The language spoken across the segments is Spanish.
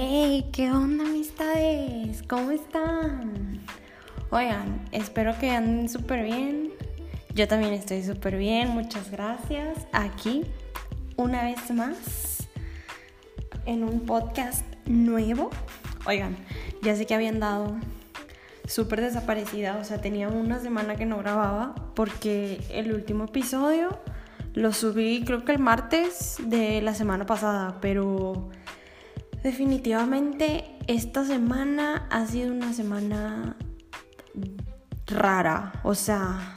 Hey, ¿qué onda amistades? ¿Cómo están? Oigan, espero que anden súper bien. Yo también estoy súper bien, muchas gracias. Aquí, una vez más, en un podcast nuevo. Oigan, ya sé que habían dado súper desaparecida, o sea, tenía una semana que no grababa porque el último episodio lo subí creo que el martes de la semana pasada, pero definitivamente esta semana ha sido una semana rara, o sea,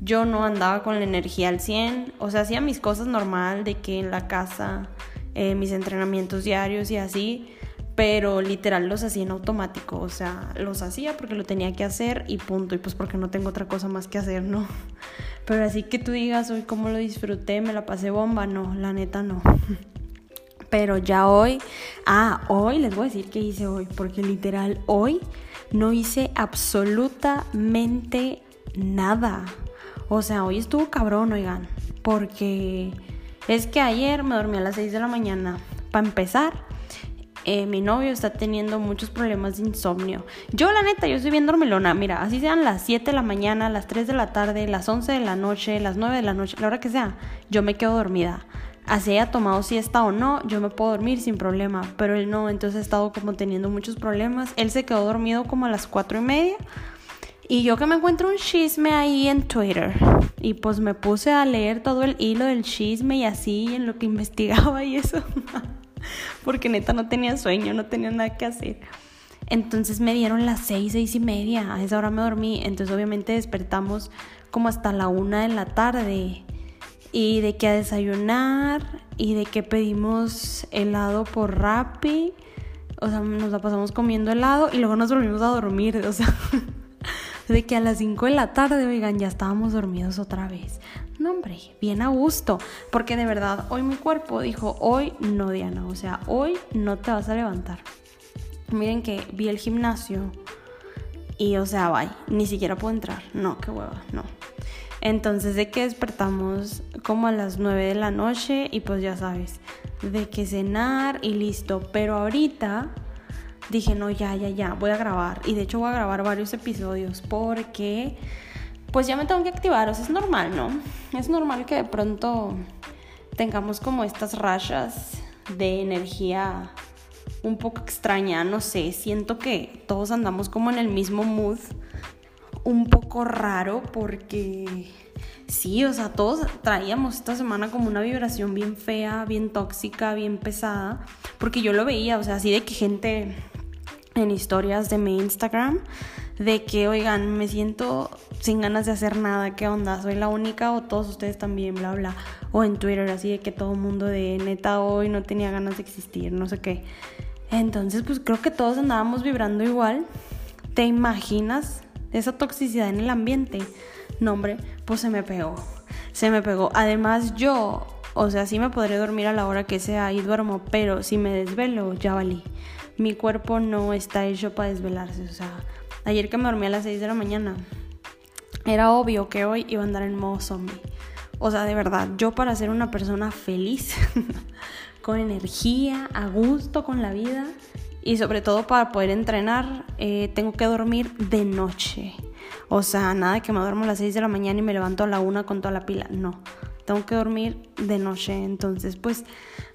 yo no andaba con la energía al 100, o sea, hacía mis cosas normal de que en la casa, eh, mis entrenamientos diarios y así, pero literal los hacía en automático, o sea, los hacía porque lo tenía que hacer y punto, y pues porque no tengo otra cosa más que hacer, ¿no? Pero así que tú digas, hoy cómo lo disfruté, me la pasé bomba, no, la neta no. Pero ya hoy, ah, hoy les voy a decir qué hice hoy, porque literal hoy no hice absolutamente nada. O sea, hoy estuvo cabrón, oigan, porque es que ayer me dormí a las 6 de la mañana. Para empezar, eh, mi novio está teniendo muchos problemas de insomnio. Yo, la neta, yo soy bien dormilona. Mira, así sean las 7 de la mañana, las 3 de la tarde, las 11 de la noche, las 9 de la noche, la hora que sea, yo me quedo dormida. Así haya tomado siesta o no, yo me puedo dormir sin problema. Pero él no, entonces ha estado como teniendo muchos problemas. Él se quedó dormido como a las 4 y media. Y yo que me encuentro un chisme ahí en Twitter. Y pues me puse a leer todo el hilo del chisme y así en lo que investigaba y eso. porque neta no tenía sueño, no tenía nada que hacer. Entonces me dieron las seis, seis y media, a esa hora me dormí, entonces obviamente despertamos como hasta la una de la tarde y de que a desayunar y de que pedimos helado por Rappi, o sea, nos la pasamos comiendo helado y luego nos volvimos a dormir, o sea, de que a las 5 de la tarde, oigan, ya estábamos dormidos otra vez. No, hombre, bien a gusto, porque de verdad hoy mi cuerpo dijo, hoy no, Diana, o sea, hoy no te vas a levantar. Miren que vi el gimnasio y, o sea, bye, ni siquiera puedo entrar. No, qué hueva, no. Entonces de que despertamos como a las 9 de la noche y pues ya sabes, de que cenar y listo. Pero ahorita dije, no, ya, ya, ya, voy a grabar. Y de hecho voy a grabar varios episodios porque pues ya me tengo que activar. O sea, es normal, ¿no? Es normal que de pronto tengamos como estas rayas de energía un poco extraña, no sé, siento que todos andamos como en el mismo mood, un poco raro porque sí, o sea, todos traíamos esta semana como una vibración bien fea, bien tóxica, bien pesada, porque yo lo veía, o sea, así de que gente en historias de mi Instagram de que, oigan, me siento sin ganas de hacer nada, ¿qué onda? ¿Soy la única o todos ustedes también, bla, bla? O en Twitter, así de que todo el mundo de neta hoy no tenía ganas de existir, no sé qué. Entonces, pues creo que todos andábamos vibrando igual. ¿Te imaginas esa toxicidad en el ambiente? No, hombre, pues se me pegó. Se me pegó. Además, yo, o sea, sí me podré dormir a la hora que sea y duermo, pero si me desvelo, ya valí. Mi cuerpo no está hecho para desvelarse, o sea Ayer que me dormí a las 6 de la mañana, era obvio que hoy iba a andar en modo zombie. O sea, de verdad, yo para ser una persona feliz, con energía, a gusto con la vida y sobre todo para poder entrenar, eh, tengo que dormir de noche. O sea, nada que me duermo a las 6 de la mañana y me levanto a la 1 con toda la pila. No, tengo que dormir de noche. Entonces, pues,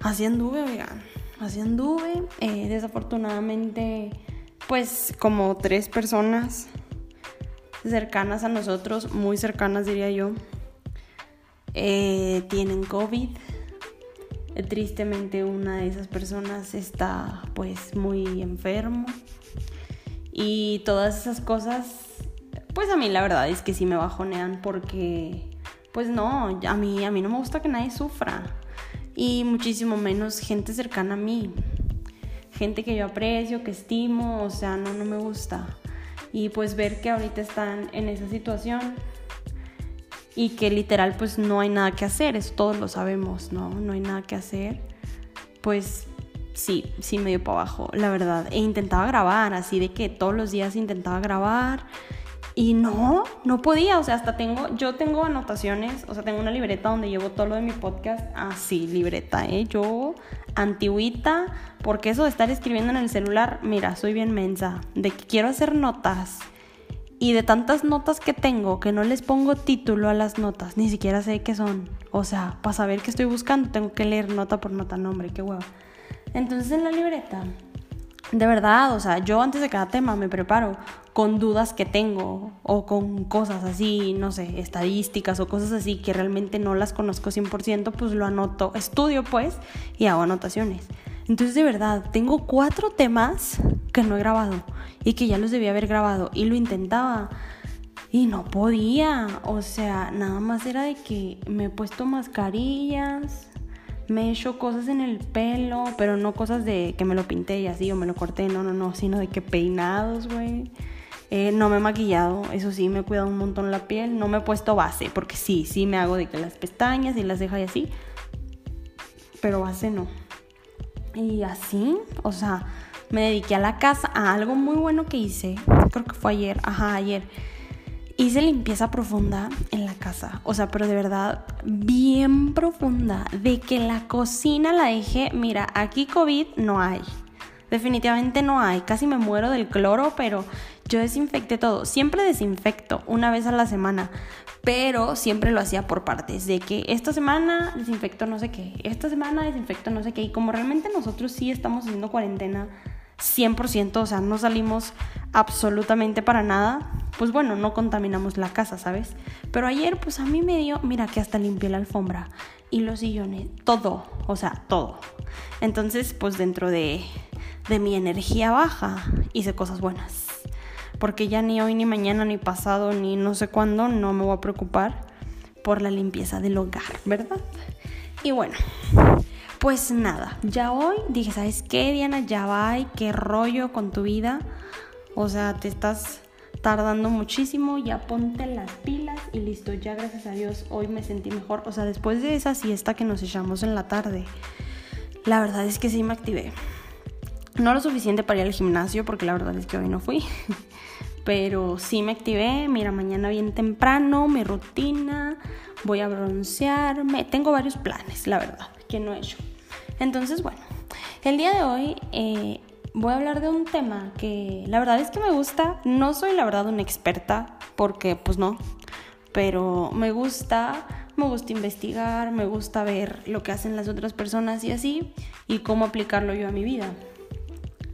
así anduve, oigan. Así anduve. Eh, desafortunadamente pues como tres personas cercanas a nosotros, muy cercanas diría yo, eh, tienen COVID. Tristemente una de esas personas está pues muy enfermo. Y todas esas cosas, pues a mí la verdad es que sí me bajonean porque, pues no, a mí, a mí no me gusta que nadie sufra. Y muchísimo menos gente cercana a mí gente que yo aprecio, que estimo, o sea, no, no me gusta. Y pues ver que ahorita están en esa situación y que literal pues no hay nada que hacer, eso todos lo sabemos, ¿no? No hay nada que hacer. Pues sí, sí medio para abajo, la verdad. E intentaba grabar, así de que todos los días intentaba grabar Y no, no podía, o sea, hasta tengo, yo tengo anotaciones, o sea, tengo una libreta donde llevo todo lo de mi podcast. Ah, sí, libreta, ¿eh? Yo, antiguita, porque eso de estar escribiendo en el celular, mira, soy bien mensa, de que quiero hacer notas. Y de tantas notas que tengo, que no les pongo título a las notas, ni siquiera sé qué son. O sea, para saber qué estoy buscando, tengo que leer nota por nota, nombre, qué hueva. Entonces en la libreta de verdad, o sea, yo antes de cada tema me preparo con dudas que tengo o con cosas así, no sé, estadísticas o cosas así que realmente no las conozco 100%, pues lo anoto, estudio pues y hago anotaciones. Entonces de verdad, tengo cuatro temas que no he grabado y que ya los debía haber grabado y lo intentaba y no podía, o sea, nada más era de que me he puesto mascarillas me he hecho cosas en el pelo, pero no cosas de que me lo pinté y así o me lo corté, no, no, no, sino de que peinados, güey. Eh, no me he maquillado, eso sí, me he cuidado un montón la piel. No me he puesto base, porque sí, sí me hago de que las pestañas y las cejas y así. Pero base no. Y así, o sea, me dediqué a la casa, a algo muy bueno que hice. Creo que fue ayer, ajá, ayer hice limpieza profunda en la casa. O sea, pero de verdad, bien profunda. De que la cocina la dejé, mira, aquí COVID no hay. Definitivamente no hay. Casi me muero del cloro, pero yo desinfecté todo. Siempre desinfecto una vez a la semana. Pero siempre lo hacía por partes. De que esta semana desinfecto no sé qué. Esta semana desinfecto no sé qué. Y como realmente nosotros sí estamos haciendo cuarentena 100%, o sea, no salimos absolutamente para nada, pues bueno, no contaminamos la casa, ¿sabes? Pero ayer, pues a mí me dio, mira que hasta limpié la alfombra y los sillones, todo, o sea, todo. Entonces, pues dentro de, de mi energía baja, hice cosas buenas. Porque ya ni hoy, ni mañana, ni pasado, ni no sé cuándo, no me voy a preocupar por la limpieza del hogar, ¿verdad? Y bueno, pues nada, ya hoy dije, ¿sabes qué, Diana? Ya va, qué rollo con tu vida. O sea, te estás tardando muchísimo, ya ponte las pilas y listo, ya gracias a Dios hoy me sentí mejor. O sea, después de esa siesta que nos echamos en la tarde, la verdad es que sí me activé. No lo suficiente para ir al gimnasio, porque la verdad es que hoy no fui. Pero sí me activé, mira, mañana bien temprano, mi rutina, voy a broncearme. Tengo varios planes, la verdad, que no he hecho. Entonces, bueno, el día de hoy eh, voy a hablar de un tema que la verdad es que me gusta. No soy la verdad una experta, porque pues no, pero me gusta, me gusta investigar, me gusta ver lo que hacen las otras personas y así, y cómo aplicarlo yo a mi vida.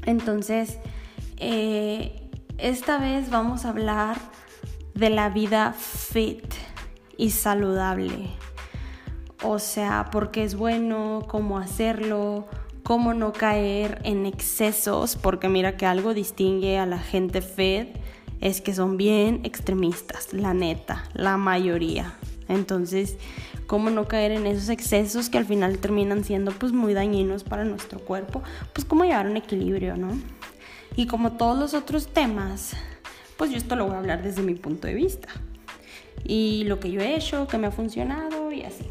Entonces, eh, esta vez vamos a hablar de la vida fit y saludable. O sea, porque es bueno, cómo hacerlo, cómo no caer en excesos, porque mira que algo distingue a la gente fed es que son bien extremistas, la neta, la mayoría. Entonces, cómo no caer en esos excesos que al final terminan siendo pues muy dañinos para nuestro cuerpo, pues cómo llevar un equilibrio, ¿no? Y como todos los otros temas, pues yo esto lo voy a hablar desde mi punto de vista. Y lo que yo he hecho, que me ha funcionado y así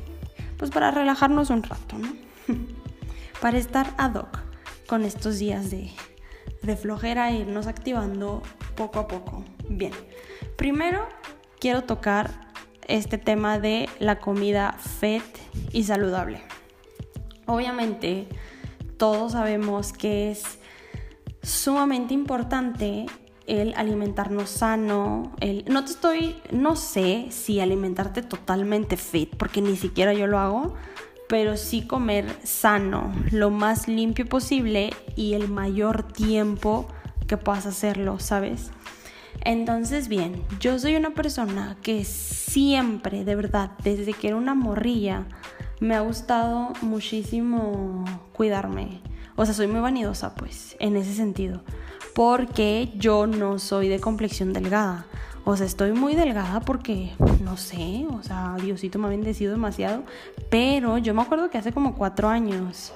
pues para relajarnos un rato, ¿no? para estar ad hoc con estos días de, de flojera e irnos activando poco a poco. Bien, primero quiero tocar este tema de la comida fet y saludable. Obviamente, todos sabemos que es sumamente importante el alimentarnos sano, el no te estoy no sé si alimentarte totalmente fit porque ni siquiera yo lo hago, pero sí comer sano, lo más limpio posible y el mayor tiempo que puedas hacerlo, ¿sabes? Entonces, bien, yo soy una persona que siempre, de verdad, desde que era una morrilla, me ha gustado muchísimo cuidarme. O sea, soy muy vanidosa, pues, en ese sentido porque yo no soy de complexión delgada. O sea, estoy muy delgada porque, no sé, o sea, Diosito me ha bendecido demasiado. Pero yo me acuerdo que hace como cuatro años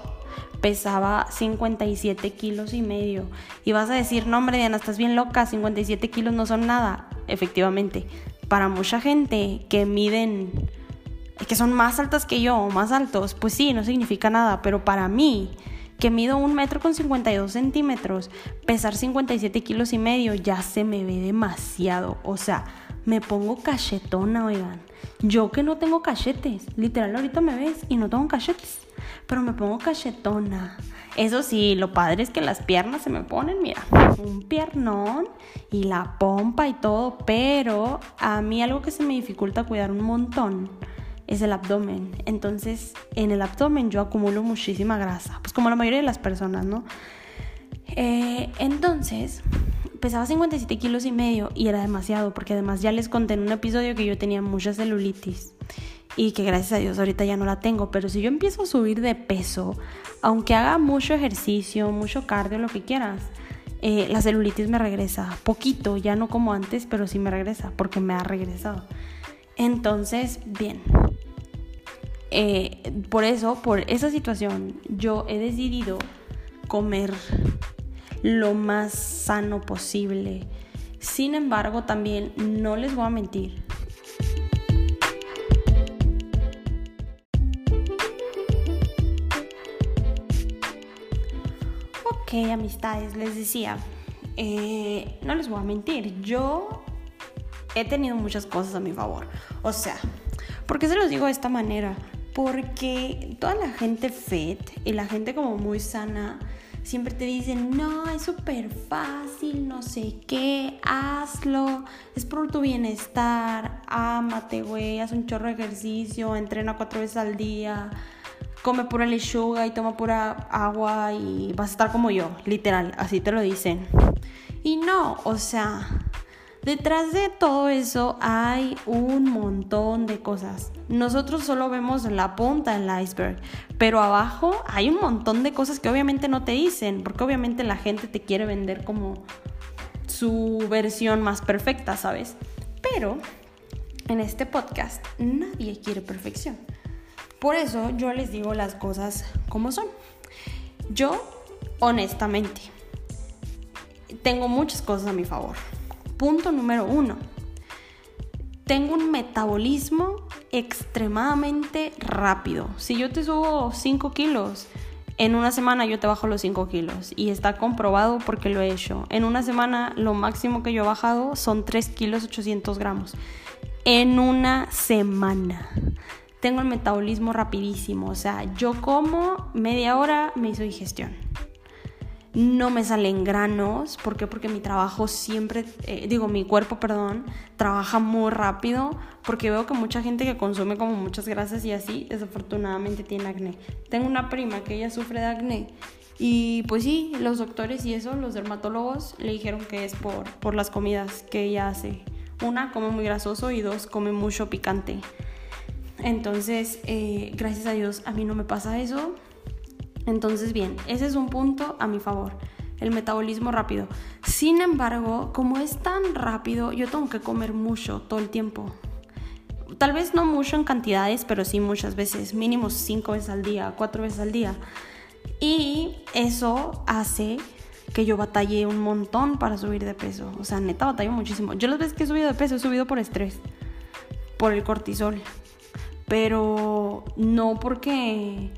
pesaba 57 kilos y medio. Y vas a decir, no hombre Diana, estás bien loca, 57 kilos no son nada. Efectivamente, para mucha gente que miden, que son más altas que yo o más altos, pues sí, no significa nada. Pero para mí, que mido un metro con 52 centímetros, pesar 57 kilos y medio, ya se me ve demasiado. O sea, me pongo cachetona, oigan. Yo que no tengo cachetes, literal ahorita me ves y no tengo cachetes, pero me pongo cachetona. Eso sí, lo padre es que las piernas se me ponen, mira, un piernón y la pompa y todo, pero a mí algo que se me dificulta cuidar un montón es el abdomen. Entonces, en el abdomen yo acumulo muchísima grasa, pues como la mayoría de las personas, ¿no? Eh, entonces, pesaba 57 kilos y medio y era demasiado, porque además ya les conté en un episodio que yo tenía mucha celulitis y que gracias a Dios ahorita ya no la tengo, pero si yo empiezo a subir de peso, aunque haga mucho ejercicio, mucho cardio, lo que quieras, eh, la celulitis me regresa, poquito, ya no como antes, pero sí me regresa, porque me ha regresado. Entonces, bien. Eh, por eso, por esa situación, yo he decidido comer lo más sano posible. Sin embargo, también no les voy a mentir. Ok, amistades, les decía, eh, no les voy a mentir, yo he tenido muchas cosas a mi favor. O sea, ¿por qué se los digo de esta manera? Porque toda la gente fit y la gente como muy sana siempre te dicen, no, es súper fácil, no sé qué, hazlo, es por tu bienestar, ámate, güey, haz un chorro de ejercicio, entrena cuatro veces al día, come pura lechuga y toma pura agua y vas a estar como yo, literal, así te lo dicen. Y no, o sea, Detrás de todo eso hay un montón de cosas. Nosotros solo vemos la punta del iceberg, pero abajo hay un montón de cosas que obviamente no te dicen, porque obviamente la gente te quiere vender como su versión más perfecta, ¿sabes? Pero en este podcast nadie quiere perfección. Por eso yo les digo las cosas como son. Yo, honestamente, tengo muchas cosas a mi favor Punto número uno. Tengo un metabolismo extremadamente rápido. Si yo te subo 5 kilos, en una semana yo te bajo los 5 kilos. Y está comprobado porque lo he hecho. En una semana lo máximo que yo he bajado son 3 kilos 800 gramos. En una semana. Tengo el metabolismo rapidísimo. O sea, yo como media hora me hizo digestión no me salen granos. ¿Por qué? Porque mi trabajo siempre, eh, digo, mi cuerpo, perdón, trabaja muy rápido. Porque veo que mucha gente que consume como muchas grasas y así, desafortunadamente tiene acné. Tengo una prima que ella sufre de acné. Y pues sí, los doctores y eso, los dermatólogos, le dijeron que es por, por las comidas que ella hace. Una, come muy grasoso y dos, come mucho picante. Entonces, eh, gracias a Dios, a mí no me pasa eso entonces, bien, ese es un punto a mi favor, el metabolismo rápido. Sin embargo, como es tan rápido, yo tengo que comer mucho todo el tiempo. Tal vez no mucho en cantidades, pero sí muchas veces, mínimo cinco veces al día, cuatro veces al día. Y eso hace que yo batalle un montón para subir de peso. O sea, neta batallo muchísimo. Yo las veces que he subido de peso he subido por estrés, por el cortisol. Pero no porque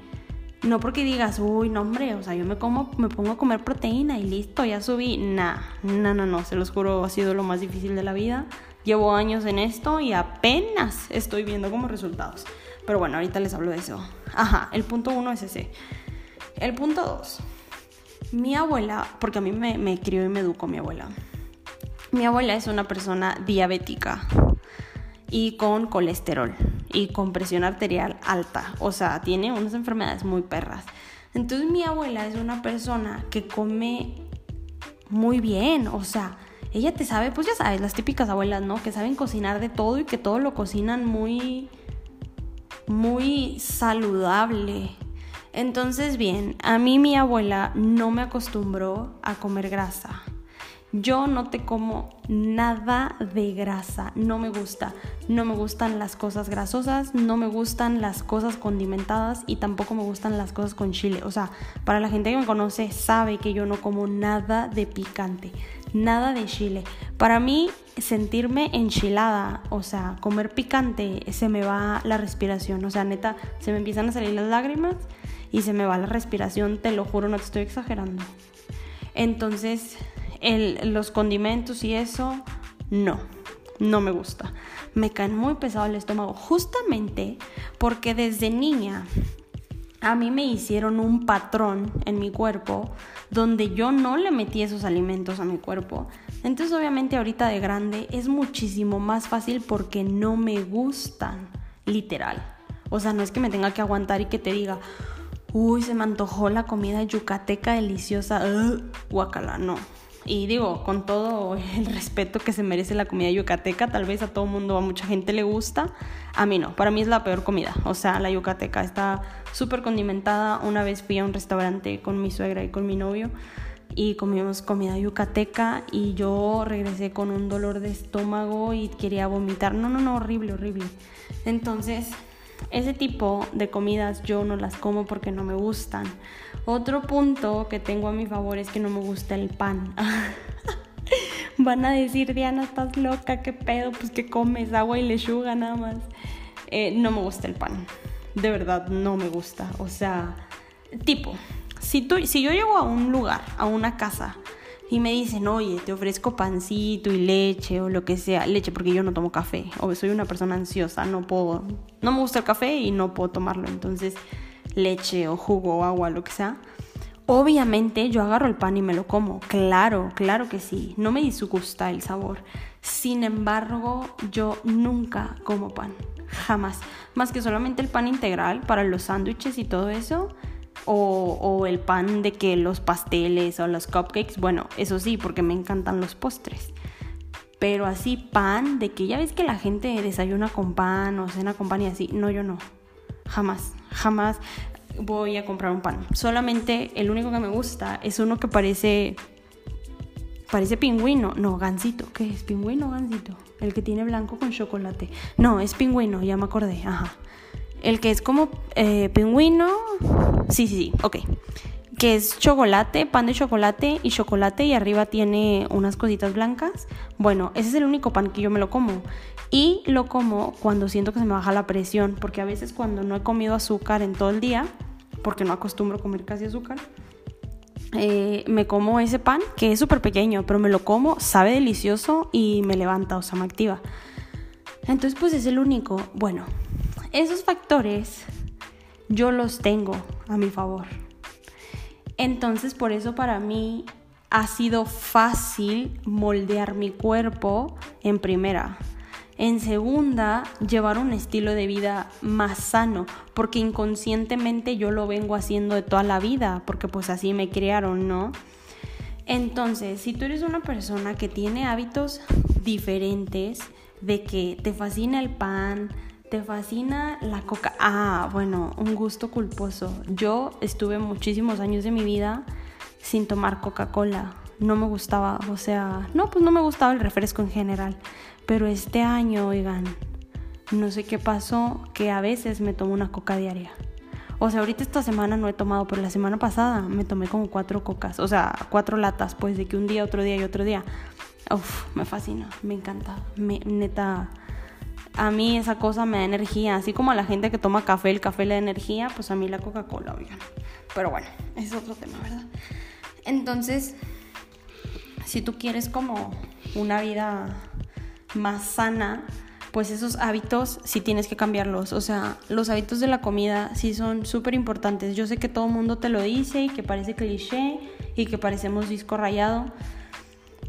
no porque digas, uy, no hombre, o sea, yo me como, me pongo a comer proteína y listo, ya subí. Nah, no, no, no, se los juro, ha sido lo más difícil de la vida. Llevo años en esto y apenas estoy viendo como resultados. Pero bueno, ahorita les hablo de eso. Ajá, el punto uno es ese. El punto dos. Mi abuela, porque a mí me, me crió y me educó mi abuela. Mi abuela es una persona diabética y con colesterol y con presión arterial alta. O sea, tiene unas enfermedades muy perras. Entonces mi abuela es una persona que come muy bien. O sea, ella te sabe, pues ya sabes, las típicas abuelas, ¿no? Que saben cocinar de todo y que todo lo cocinan muy, muy saludable. Entonces, bien, a mí mi abuela no me acostumbró a comer grasa. Yo no te como nada de grasa, no me gusta. No me gustan las cosas grasosas, no me gustan las cosas condimentadas y tampoco me gustan las cosas con chile. O sea, para la gente que me conoce sabe que yo no como nada de picante, nada de chile. Para mí sentirme enchilada, o sea, comer picante, se me va la respiración. O sea, neta, se me empiezan a salir las lágrimas y se me va la respiración, te lo juro, no te estoy exagerando. Entonces, los condimentos y eso, no, no me gusta. Me caen muy pesado el estómago, justamente porque desde niña a mí me hicieron un patrón en mi cuerpo donde yo no le metí esos alimentos a mi cuerpo. Entonces obviamente ahorita de grande es muchísimo más fácil porque no me gustan, literal. O sea, no es que me tenga que aguantar y que te diga, uy, se me antojó la comida yucateca deliciosa, guacala, no. Y digo, con todo el respeto que se merece la comida yucateca, tal vez a todo mundo, a mucha gente le gusta, a mí no, para mí es la peor comida. O sea, la yucateca está súper condimentada. Una vez fui a un restaurante con mi suegra y con mi novio y comimos comida yucateca y yo regresé con un dolor de estómago y quería vomitar. No, no, no, horrible, horrible. Entonces, ese tipo de comidas yo no las como porque no me gustan. Otro punto que tengo a mi favor es que no me gusta el pan. Van a decir, Diana, estás loca, qué pedo, pues que comes agua y lechuga nada más. Eh, no me gusta el pan. De verdad, no me gusta. O sea, tipo, si, tú, si yo llego a un lugar, a una casa, y me dicen, oye, te ofrezco pancito y leche o lo que sea, leche porque yo no tomo café, o soy una persona ansiosa, no puedo, no me gusta el café y no puedo tomarlo, entonces leche o jugo o agua, lo que sea. Obviamente yo agarro el pan y me lo como, claro, claro que sí, no me disgusta el sabor. Sin embargo, yo nunca como pan, jamás. Más que solamente el pan integral para los sándwiches y todo eso. O, o, el pan de que los pasteles o los cupcakes, bueno, eso sí, porque me encantan los postres. Pero así pan, de que ya ves que la gente desayuna con pan o cena con pan y así, no, yo no. Jamás, jamás voy a comprar un pan. Solamente el único que me gusta es uno que parece parece pingüino, no, gansito, ¿qué es? ¿Pingüino o gansito? El que tiene blanco con chocolate. No, es pingüino, ya me acordé, ajá. El que es como eh, pingüino, sí, sí, sí, ok. Que es chocolate, pan de chocolate y chocolate y arriba tiene unas cositas blancas. Bueno, ese es el único pan que yo me lo como. Y lo como cuando siento que se me baja la presión, porque a veces cuando no he comido azúcar en todo el día, porque no acostumbro comer casi azúcar, eh, me como ese pan que es súper pequeño, pero me lo como, sabe delicioso y me levanta, o sea, me activa. Entonces, pues es el único. Bueno, esos factores yo los tengo a mi favor. Entonces, por eso para mí ha sido fácil moldear mi cuerpo en primera. En segunda, llevar un estilo de vida más sano, porque inconscientemente yo lo vengo haciendo de toda la vida, porque pues así me criaron, ¿no? Entonces, si tú eres una persona que tiene hábitos diferentes, de que te fascina el pan, te fascina la coca, ah, bueno, un gusto culposo. Yo estuve muchísimos años de mi vida sin tomar Coca-Cola, no me gustaba, o sea, no, pues no me gustaba el refresco en general. Pero este año, oigan, no sé qué pasó, que a veces me tomo una coca diaria. O sea, ahorita esta semana no he tomado, pero la semana pasada me tomé como cuatro cocas, o sea, cuatro latas, pues de que un día, otro día y otro día. Uf, me fascina, me encanta, me, neta, a mí esa cosa me da energía, así como a la gente que toma café, el café le da energía, pues a mí la Coca-Cola, oigan. Pero bueno, es otro tema, ¿verdad? Entonces, si tú quieres como una vida más sana, pues esos hábitos sí tienes que cambiarlos. O sea, los hábitos de la comida sí son súper importantes. Yo sé que todo el mundo te lo dice y que parece cliché y que parecemos disco rayado,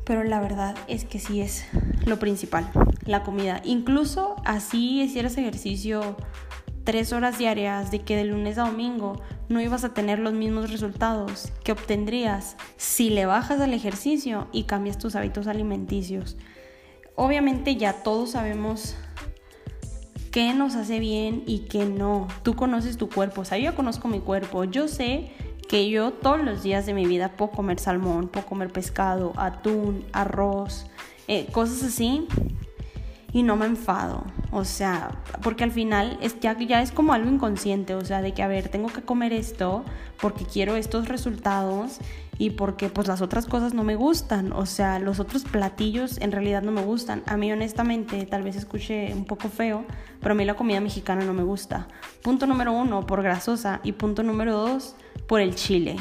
pero la verdad es que sí es lo principal, la comida. Incluso así hicieras ejercicio tres horas diarias de que de lunes a domingo no ibas a tener los mismos resultados que obtendrías si le bajas al ejercicio y cambias tus hábitos alimenticios. Obviamente ya todos sabemos qué nos hace bien y qué no. Tú conoces tu cuerpo, o sea, yo conozco mi cuerpo. Yo sé que yo todos los días de mi vida puedo comer salmón, puedo comer pescado, atún, arroz, eh, cosas así y no me enfado. O sea, porque al final es, ya, ya es como algo inconsciente, o sea, de que, a ver, tengo que comer esto porque quiero estos resultados y porque pues las otras cosas no me gustan, o sea, los otros platillos en realidad no me gustan. A mí honestamente, tal vez escuche un poco feo, pero a mí la comida mexicana no me gusta. Punto número uno, por grasosa y punto número dos, por el chile.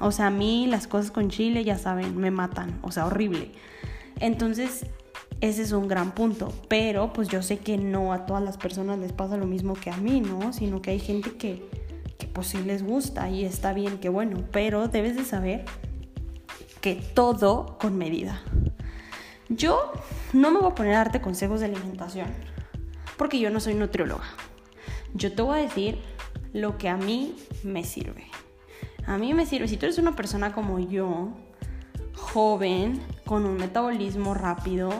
O sea, a mí las cosas con chile, ya saben, me matan, o sea, horrible. Entonces, ese es un gran punto, pero pues yo sé que no a todas las personas les pasa lo mismo que a mí, ¿no? Sino que hay gente que, que pues sí les gusta y está bien, que bueno, pero debes de saber que todo con medida. Yo no me voy a poner a darte consejos de alimentación, porque yo no soy nutrióloga. Yo te voy a decir lo que a mí me sirve. A mí me sirve, si tú eres una persona como yo, joven, con un metabolismo rápido,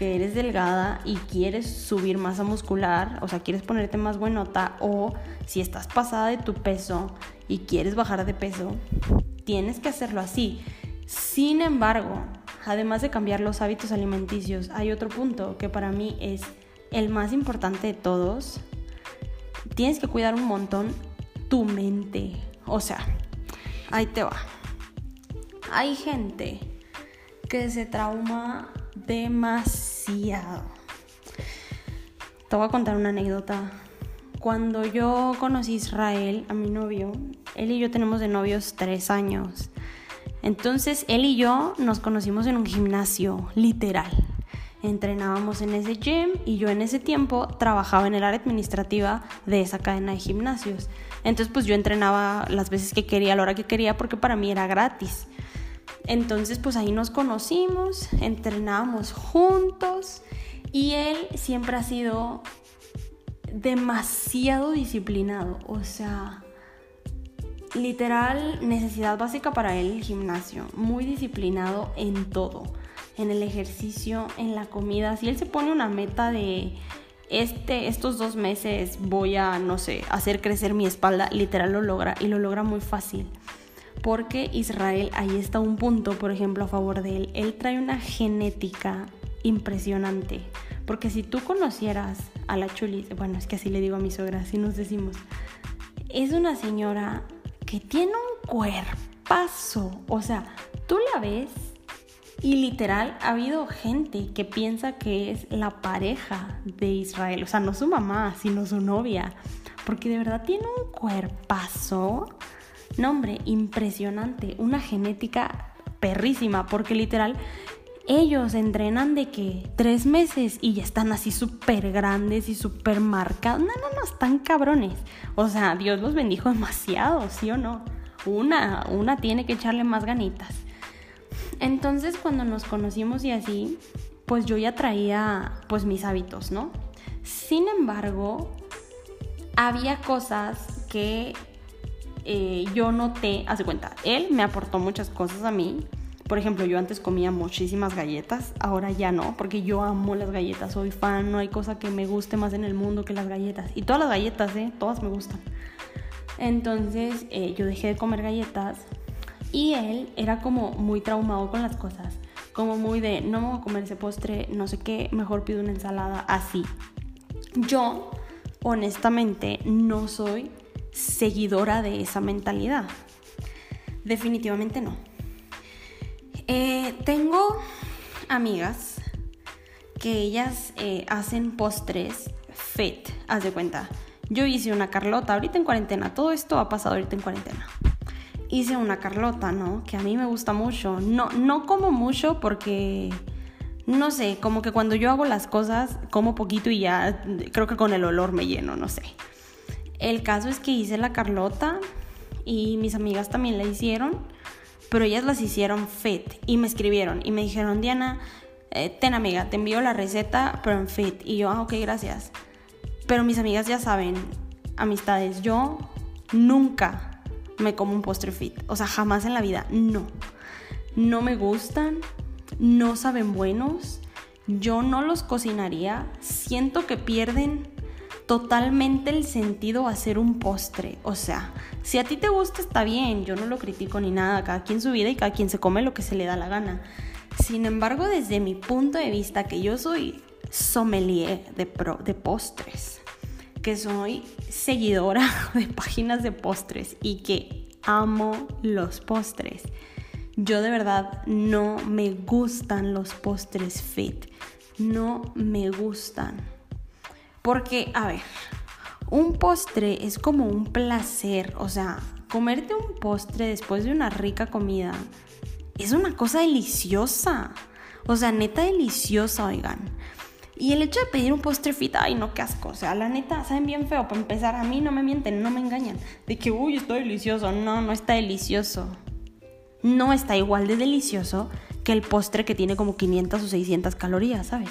que eres delgada y quieres subir masa muscular, o sea, quieres ponerte más buenota, o si estás pasada de tu peso y quieres bajar de peso, tienes que hacerlo así. Sin embargo, además de cambiar los hábitos alimenticios, hay otro punto que para mí es el más importante de todos. Tienes que cuidar un montón tu mente. O sea, ahí te va. Hay gente que se trauma demasiado. Te voy a contar una anécdota. Cuando yo conocí a Israel, a mi novio, él y yo tenemos de novios tres años. Entonces él y yo nos conocimos en un gimnasio, literal. Entrenábamos en ese gym y yo en ese tiempo trabajaba en el área administrativa de esa cadena de gimnasios. Entonces pues yo entrenaba las veces que quería, a la hora que quería, porque para mí era gratis. Entonces pues ahí nos conocimos, entrenábamos juntos y él siempre ha sido demasiado disciplinado, o sea, literal necesidad básica para él el gimnasio, muy disciplinado en todo, en el ejercicio, en la comida, si él se pone una meta de este, estos dos meses voy a, no sé, hacer crecer mi espalda, literal lo logra y lo logra muy fácil porque Israel, ahí está un punto, por ejemplo, a favor de él. Él trae una genética impresionante. Porque si tú conocieras a la Chuli, bueno, es que así le digo a mi suegra, así nos decimos, es una señora que tiene un cuerpazo. O sea, tú la ves y literal ha habido gente que piensa que es la pareja de Israel. O sea, no su mamá, sino su novia. Porque de verdad tiene un cuerpazo Nombre, impresionante, una genética perrísima, porque literal ellos entrenan de que tres meses y ya están así súper grandes y súper marcados. No, no, no, están cabrones. O sea, Dios los bendijo demasiado, ¿sí o no? Una, una tiene que echarle más ganitas. Entonces cuando nos conocimos y así, pues yo ya traía pues mis hábitos, ¿no? Sin embargo, había cosas que eh, yo noté, hace cuenta, él me aportó muchas cosas a mí. Por ejemplo, yo antes comía muchísimas galletas, ahora ya no, porque yo amo las galletas, soy fan, no hay cosa que me guste más en el mundo que las galletas. Y todas las galletas, ¿eh? Todas me gustan. Entonces eh, yo dejé de comer galletas y él era como muy traumado con las cosas, como muy de, no me voy a comer ese postre, no sé qué, mejor pido una ensalada, así. Yo, honestamente, no soy seguidora de esa mentalidad. Definitivamente no. Eh, tengo amigas que ellas eh, hacen postres fit, haz de cuenta. Yo hice una Carlota ahorita en cuarentena, todo esto ha pasado ahorita en cuarentena. Hice una Carlota, ¿no? Que a mí me gusta mucho. No, no como mucho porque, no sé, como que cuando yo hago las cosas, como poquito y ya creo que con el olor me lleno, no sé. El caso es que hice la Carlota y mis amigas también la hicieron, pero ellas las hicieron fit y me escribieron y me dijeron, Diana, eh, ten amiga, te envío la receta, pero en fit. Y yo, ah, ok, gracias. Pero mis amigas ya saben, amistades, yo nunca me como un postre fit. O sea, jamás en la vida, no. No me gustan, no saben buenos, yo no los cocinaría, siento que pierden totalmente el sentido hacer un postre. O sea, si a ti te gusta está bien, yo no lo critico ni nada, cada quien su vida y cada quien se come lo que se le da la gana. Sin embargo, desde mi punto de vista, que yo soy sommelier de, de postres, que soy seguidora de páginas de postres y que amo los postres. Yo de verdad no me gustan los postres fit. No me gustan. Porque, a ver, un postre es como un placer. O sea, comerte un postre después de una rica comida es una cosa deliciosa. O sea, neta deliciosa, oigan. Y el hecho de pedir un postre fit, ay, no, qué asco. O sea, la neta, saben bien feo. Para empezar, a mí no me mienten, no me engañan. De que, uy, está delicioso. No, no está delicioso. No está igual de delicioso que el postre que tiene como 500 o 600 calorías, ¿sabes?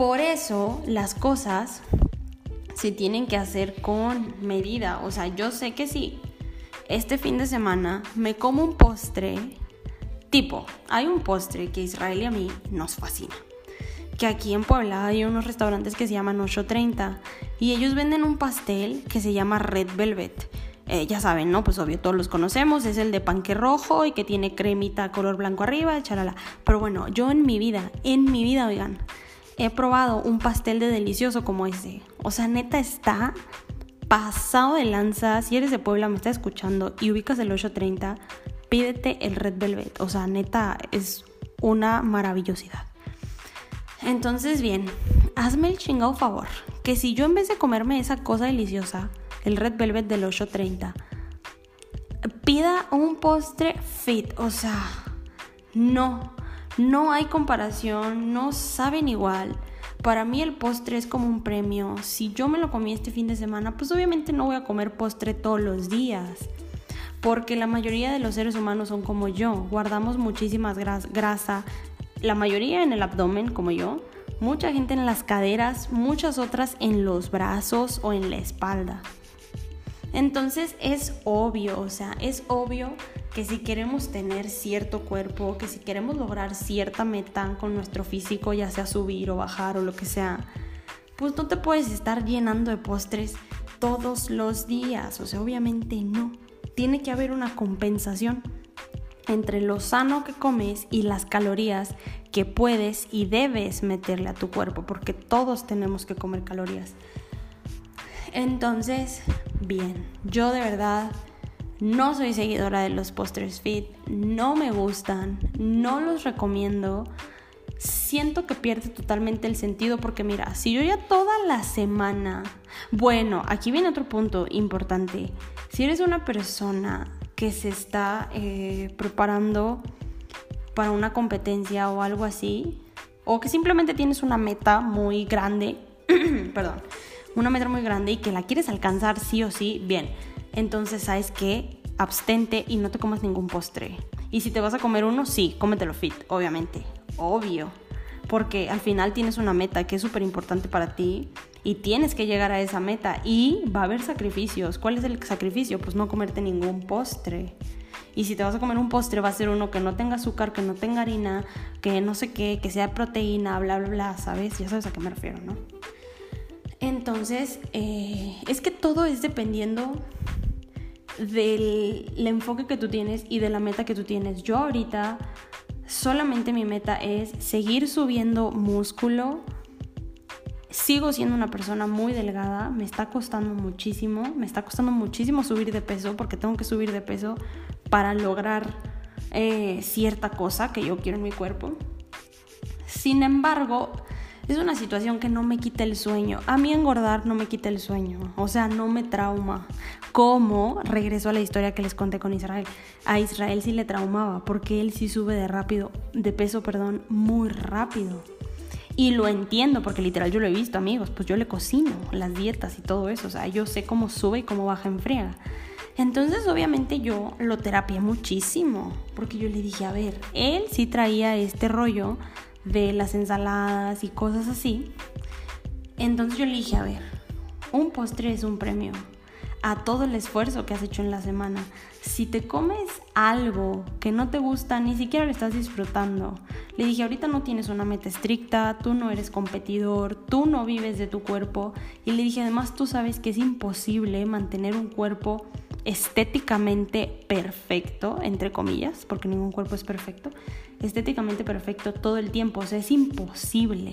Por eso las cosas se tienen que hacer con medida. O sea, yo sé que si este fin de semana me como un postre, tipo, hay un postre que Israel y a mí nos fascina. Que aquí en Puebla hay unos restaurantes que se llaman 830 y ellos venden un pastel que se llama Red Velvet. Eh, ya saben, ¿no? Pues obvio, todos los conocemos, es el de panque rojo y que tiene cremita color blanco arriba, charala. Pero bueno, yo en mi vida, en mi vida, oigan, he probado un pastel de delicioso como ese. O sea, neta está pasado de lanza. Si eres de Puebla, me estás escuchando y ubicas el 830, pídete el Red Velvet. O sea, neta es una maravillosidad. Entonces, bien, hazme el chingado favor. Que si yo en vez de comerme esa cosa deliciosa, el Red Velvet del 830, pida un postre fit. O sea, no, no hay comparación, no saben igual. Para mí el postre es como un premio. Si yo me lo comí este fin de semana, pues obviamente no voy a comer postre todos los días. Porque la mayoría de los seres humanos son como yo. Guardamos muchísimas grasa. La mayoría en el abdomen, como yo. Mucha gente en las caderas. Muchas otras en los brazos o en la espalda. Entonces es obvio, o sea, es obvio que si queremos tener cierto cuerpo, que si queremos lograr cierta meta con nuestro físico, ya sea subir o bajar o lo que sea, pues no te puedes estar llenando de postres todos los días, o sea, obviamente no. Tiene que haber una compensación entre lo sano que comes y las calorías que puedes y debes meterle a tu cuerpo, porque todos tenemos que comer calorías. Entonces, bien, yo de verdad no soy seguidora de los postres fit, no me gustan, no los recomiendo. Siento que pierde totalmente el sentido porque mira, si yo ya toda la semana, bueno, aquí viene otro punto importante. Si eres una persona que se está eh, preparando para una competencia o algo así, o que simplemente tienes una meta muy grande, perdón, una meta muy grande y que la quieres alcanzar sí o sí, bien entonces sabes que abstente y no te comas ningún postre. Y si te vas a comer uno, sí, cómetelo fit, obviamente, obvio. Porque al final tienes una meta que es súper importante para ti y tienes que llegar a esa meta y va a haber sacrificios. ¿Cuál es el sacrificio? Pues no comerte ningún postre. Y si te vas a comer un postre, va a ser uno que no tenga azúcar, que no tenga harina, que no sé qué, que sea proteína, bla, bla, bla, ¿sabes? Ya sabes a qué me refiero, ¿no? Entonces, eh, es que todo es dependiendo del enfoque que tú tienes y de la meta que tú tienes. Yo ahorita solamente mi meta es seguir subiendo músculo. Sigo siendo una persona muy delgada, me está costando muchísimo, me está costando muchísimo subir de peso porque tengo que subir de peso para lograr eh, cierta cosa que yo quiero en mi cuerpo. Sin embargo, es una situación que no me quita el sueño. A mí engordar no me quita el sueño, o sea, no me trauma. ¿Cómo? Regreso a la historia que les conté con Israel. A Israel sí le traumaba porque él sí sube de rápido, de peso, perdón, muy rápido. Y lo entiendo porque literal yo lo he visto, amigos, pues yo le cocino las dietas y todo eso, o sea, yo sé cómo sube y cómo baja en friega. Entonces, obviamente yo lo terapié muchísimo, porque yo le dije, a ver, él sí traía este rollo de las ensaladas y cosas así. Entonces yo le dije, a ver, un postre es un premio a todo el esfuerzo que has hecho en la semana. Si te comes algo que no te gusta, ni siquiera lo estás disfrutando. Le dije, ahorita no tienes una meta estricta, tú no eres competidor, tú no vives de tu cuerpo. Y le dije, además tú sabes que es imposible mantener un cuerpo estéticamente perfecto, entre comillas, porque ningún cuerpo es perfecto, estéticamente perfecto todo el tiempo, o sea, es imposible.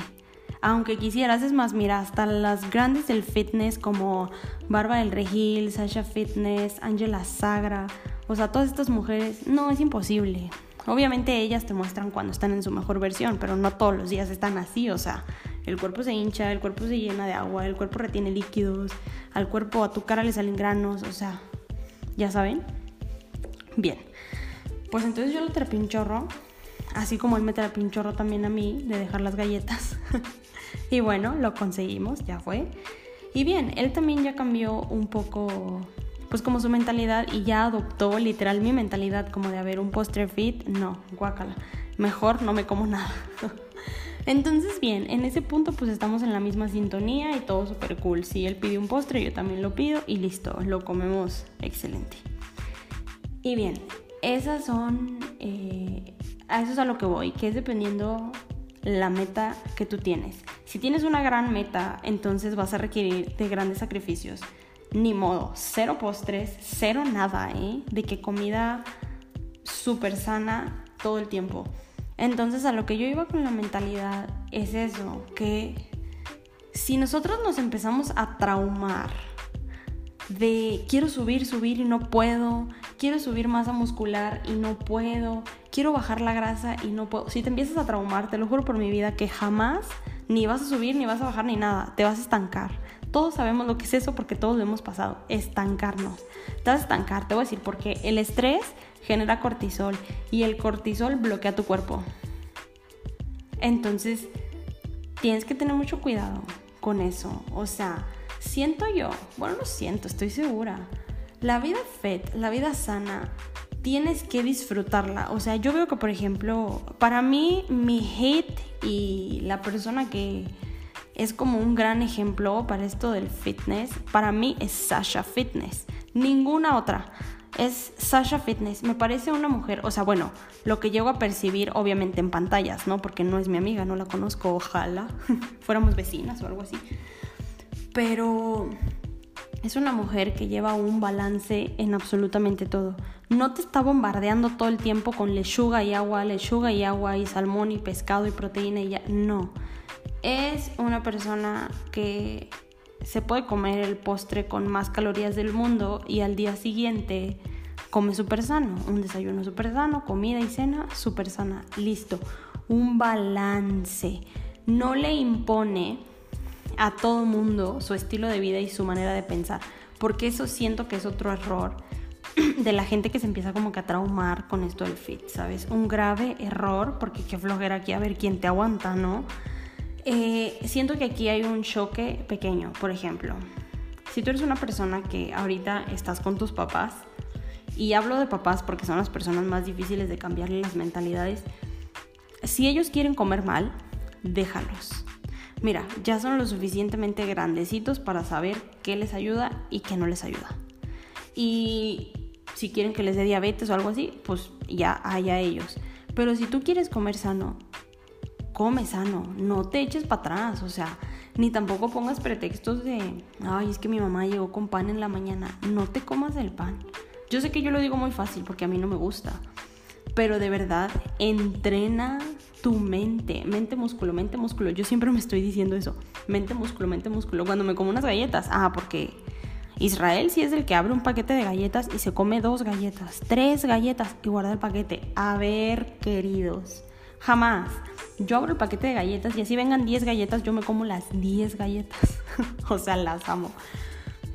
aunque quisieras, es más, mira, hasta las grandes del fitness como Bárbara del Regil, Sasha Fitness, Angela Sagra, o sea, todas estas mujeres, no, es imposible. Obviamente ellas te muestran cuando están en su mejor versión, pero no todos los días están así, o sea, el cuerpo se hincha, el cuerpo se llena de agua, el cuerpo retiene líquidos, al cuerpo, a tu cara le salen granos, o sea, ¿ya saben? Bien, pues entonces yo le terapí un chorro, así como él me terapió un también a mí de dejar las galletas. y bueno, lo conseguimos, ya fue. Y bien, él también ya cambió un poco, pues como su mentalidad y ya adoptó literal mi mentalidad como de haber un postre fit. No, guácala. Mejor no me como nada. Entonces, bien, en ese punto pues estamos en la misma sintonía y todo súper cool. Si él pide un postre, yo también lo pido y listo, lo comemos excelente. Y bien, esas son, eh, a eso es a lo que voy, que es dependiendo la meta que tú tienes. Si tienes una gran meta, entonces vas a requerir de grandes sacrificios. Ni modo, cero postres, cero nada, ¿eh? De que comida súper sana todo el tiempo. Entonces a lo que yo iba con la mentalidad es eso, que si nosotros nos empezamos a traumar de quiero subir, subir y no puedo, quiero subir masa muscular y no puedo, quiero bajar la grasa y no puedo. Si te empiezas a traumar, te lo juro por mi vida que jamás ni vas a subir, ni vas a bajar, ni nada, te vas a estancar. Todos sabemos lo que es eso porque todos lo hemos pasado, estancarnos. Te vas a estancar, te voy a decir, porque el estrés genera cortisol y el cortisol bloquea tu cuerpo. Entonces, tienes que tener mucho cuidado con eso. O sea, siento yo, bueno, no siento, estoy segura. La vida fit, la vida sana, tienes que disfrutarla. O sea, yo veo que, por ejemplo, para mí, mi hate y la persona que es como un gran ejemplo para esto del fitness, para mí es Sasha Fitness. Ninguna otra. Es Sasha Fitness. Me parece una mujer, o sea, bueno, lo que llego a percibir obviamente en pantallas, ¿no? Porque no es mi amiga, no la conozco, ojalá fuéramos vecinas o algo así pero es una mujer que lleva un balance en absolutamente todo. No te está bombardeando todo el tiempo con lechuga y agua, lechuga y agua y salmón y pescado y proteína y ya. No. Es una persona que se puede comer el postre con más calorías del mundo y al día siguiente come súper sano. Un desayuno súper sano, comida y cena súper sana. Listo. Un balance. No le impone a todo mundo su estilo de vida y su manera de pensar. Porque eso siento que es otro error de la gente que se empieza como que a traumar con esto del fit, ¿sabes? Un grave error, porque qué flojera aquí a ver quién te aguanta, ¿no? Eh, siento que aquí hay un choque pequeño, por ejemplo. Si tú eres una persona que ahorita estás con tus papás, y hablo de papás porque son las personas más difíciles de cambiarle las mentalidades, si ellos quieren comer mal, déjalos mira, ya son lo suficientemente grandecitos para saber qué les ayuda y qué no les ayuda. Y si quieren que les dé diabetes o algo así, pues ya haya ellos. Pero si tú quieres comer sano, come sano, no te eches para atrás, o sea, ni tampoco pongas pretextos de, ay, es que mi mamá llegó con pan en la mañana, no te comas el pan. Yo sé que yo lo digo muy fácil porque a mí no me gusta, pero de verdad, entrena tu mente, mente, músculo, mente, músculo. Yo siempre me estoy diciendo eso, mente, músculo, mente, músculo. Cuando me como unas galletas, ah, porque Israel sí es el que abre un paquete de galletas y se come dos galletas, tres galletas y guarda el paquete. A ver, queridos, jamás. Yo abro el paquete de galletas y así vengan 10 galletas, yo me como las 10 galletas. o sea, las amo.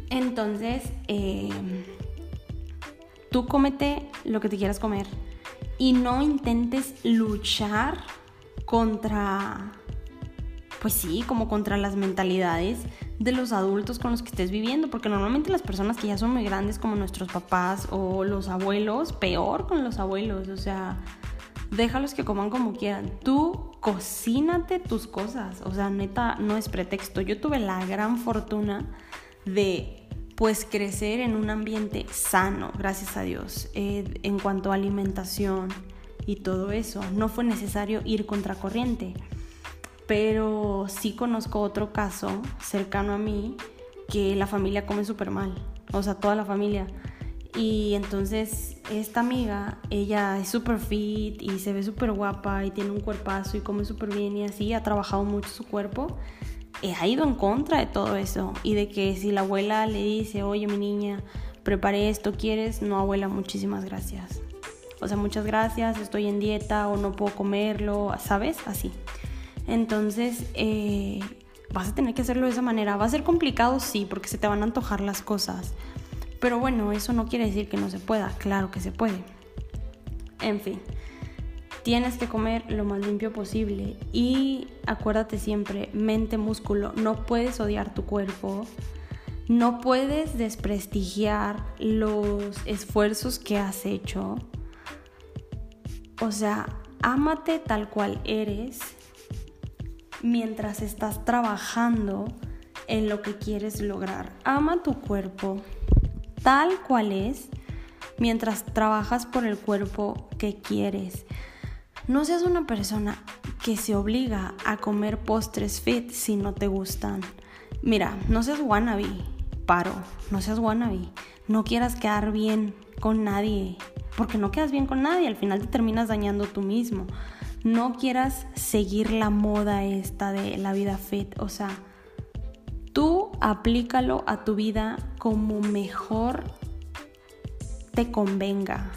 Entonces, eh, tú cómete lo que te quieras comer y no intentes luchar contra, pues sí, como contra las mentalidades de los adultos con los que estés viviendo, porque normalmente las personas que ya son muy grandes como nuestros papás o los abuelos, peor con los abuelos, o sea, déjalos que coman como quieran. Tú cocínate tus cosas, o sea, neta, no es pretexto. Yo tuve la gran fortuna de pues crecer en un ambiente sano, gracias a Dios, eh, en cuanto a alimentación y todo eso. No fue necesario ir contracorriente, pero sí conozco otro caso cercano a mí que la familia come súper mal, o sea, toda la familia. Y entonces esta amiga, ella es súper fit y se ve súper guapa y tiene un cuerpazo y come súper bien y así, ha trabajado mucho su cuerpo. Eh, ha ido en contra de todo eso y de que si la abuela le dice, oye mi niña, preparé esto, ¿quieres? No, abuela, muchísimas gracias. O sea, muchas gracias, estoy en dieta o no puedo comerlo, ¿sabes? Así. Entonces, eh, vas a tener que hacerlo de esa manera. Va a ser complicado, sí, porque se te van a antojar las cosas. Pero bueno, eso no quiere decir que no se pueda. Claro que se puede. En fin, tienes que comer lo más limpio posible. Y acuérdate siempre, mente, músculo, no puedes odiar tu cuerpo. No puedes desprestigiar los esfuerzos que has hecho. O sea, ámate tal cual eres mientras estás trabajando en lo que quieres lograr. Ama tu cuerpo tal cual es mientras trabajas por el cuerpo que quieres. No seas una persona que se obliga a comer postres fit si no te gustan. Mira, no seas wannabe, paro, no seas wannabe. No quieras quedar bien con nadie, porque no quedas bien con nadie, al final te terminas dañando tú mismo no quieras seguir la moda esta de la vida fit. O sea, tú aplícalo a tu vida como mejor te convenga.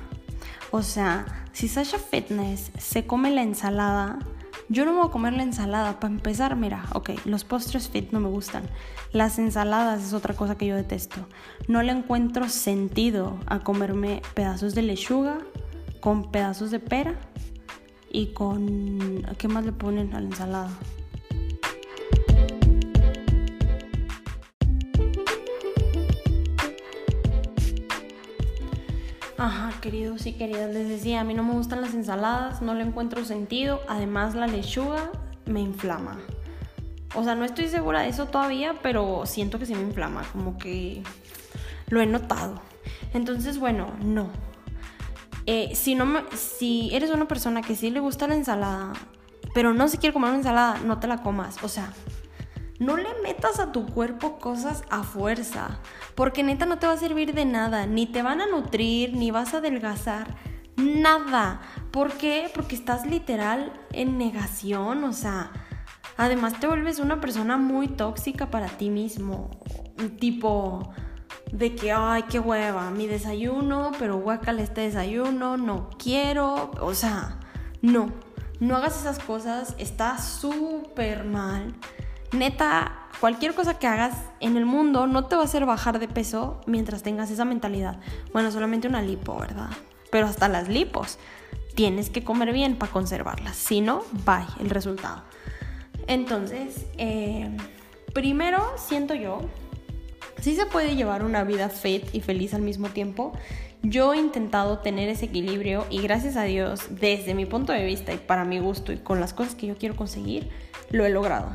O sea, si Sasha Fitness se come la ensalada, yo no voy a comer la ensalada. Para empezar, mira, ok, los postres fit no me gustan. Las ensaladas es otra cosa que yo detesto. No le encuentro sentido a comerme pedazos de lechuga con pedazos de pera y con... ¿Qué más le ponen a la ensalada? Queridos y queridas, les decía, a mí no me gustan las ensaladas, no le encuentro sentido, además la lechuga me inflama. O sea, no estoy segura de eso todavía, pero siento que sí me inflama, como que lo he notado. Entonces, bueno, no, eh, si, no si eres una persona que sí le gusta la ensalada, pero no se quiere comer una ensalada, no te la comas. O sea, no le metas a tu cuerpo cosas a fuerza, porque neta no te va a servir de nada, ni te van a nutrir, ni vas a adelgazar, nada. ¿Por qué? Porque estás literal en negación, o sea, además te vuelves una persona muy tóxica para ti mismo, tipo de que, ay, qué hueva, mi desayuno, pero guacala este desayuno, no quiero, o sea, no, no hagas esas cosas, está súper mal. Neta, cualquier cosa que hagas en el mundo no te va a hacer bajar de peso mientras tengas esa mentalidad. Bueno, solamente una lipo, ¿verdad? Pero hasta las lipos tienes que comer bien para conservarlas. Si no, bye, el resultado. Entonces, eh, primero siento yo sí se puede llevar una vida fit y feliz al mismo tiempo. Yo he intentado tener ese equilibrio y gracias a Dios, desde mi punto de vista y para mi gusto y con las cosas que yo quiero conseguir, lo he logrado.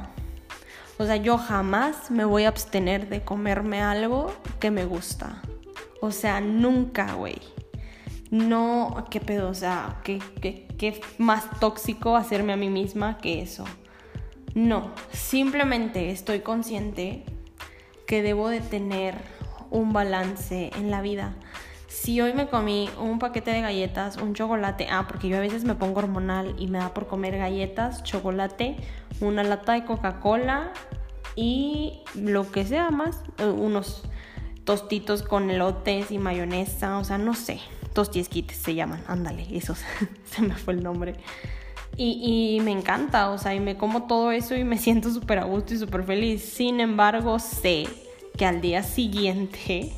O sea, yo jamás me voy a abstener de comerme algo que me gusta. O sea, nunca, güey. No, qué pedo, o sea, qué, qué, qué más tóxico hacerme a mí misma que eso. No, simplemente estoy consciente que debo de tener un balance en la vida. Si hoy me comí un paquete de galletas, un chocolate, ah, porque yo a veces me pongo hormonal y me da por comer galletas, chocolate, una lata de Coca-Cola y lo que sea más, eh, unos tostitos con elotes y mayonesa, o sea, no sé, tostiesquites se llaman, ándale, esos, se me fue el nombre. Y, y, me encanta, o sea, y me como todo eso y me siento súper a gusto y súper feliz. Sin embargo, sé que al día siguiente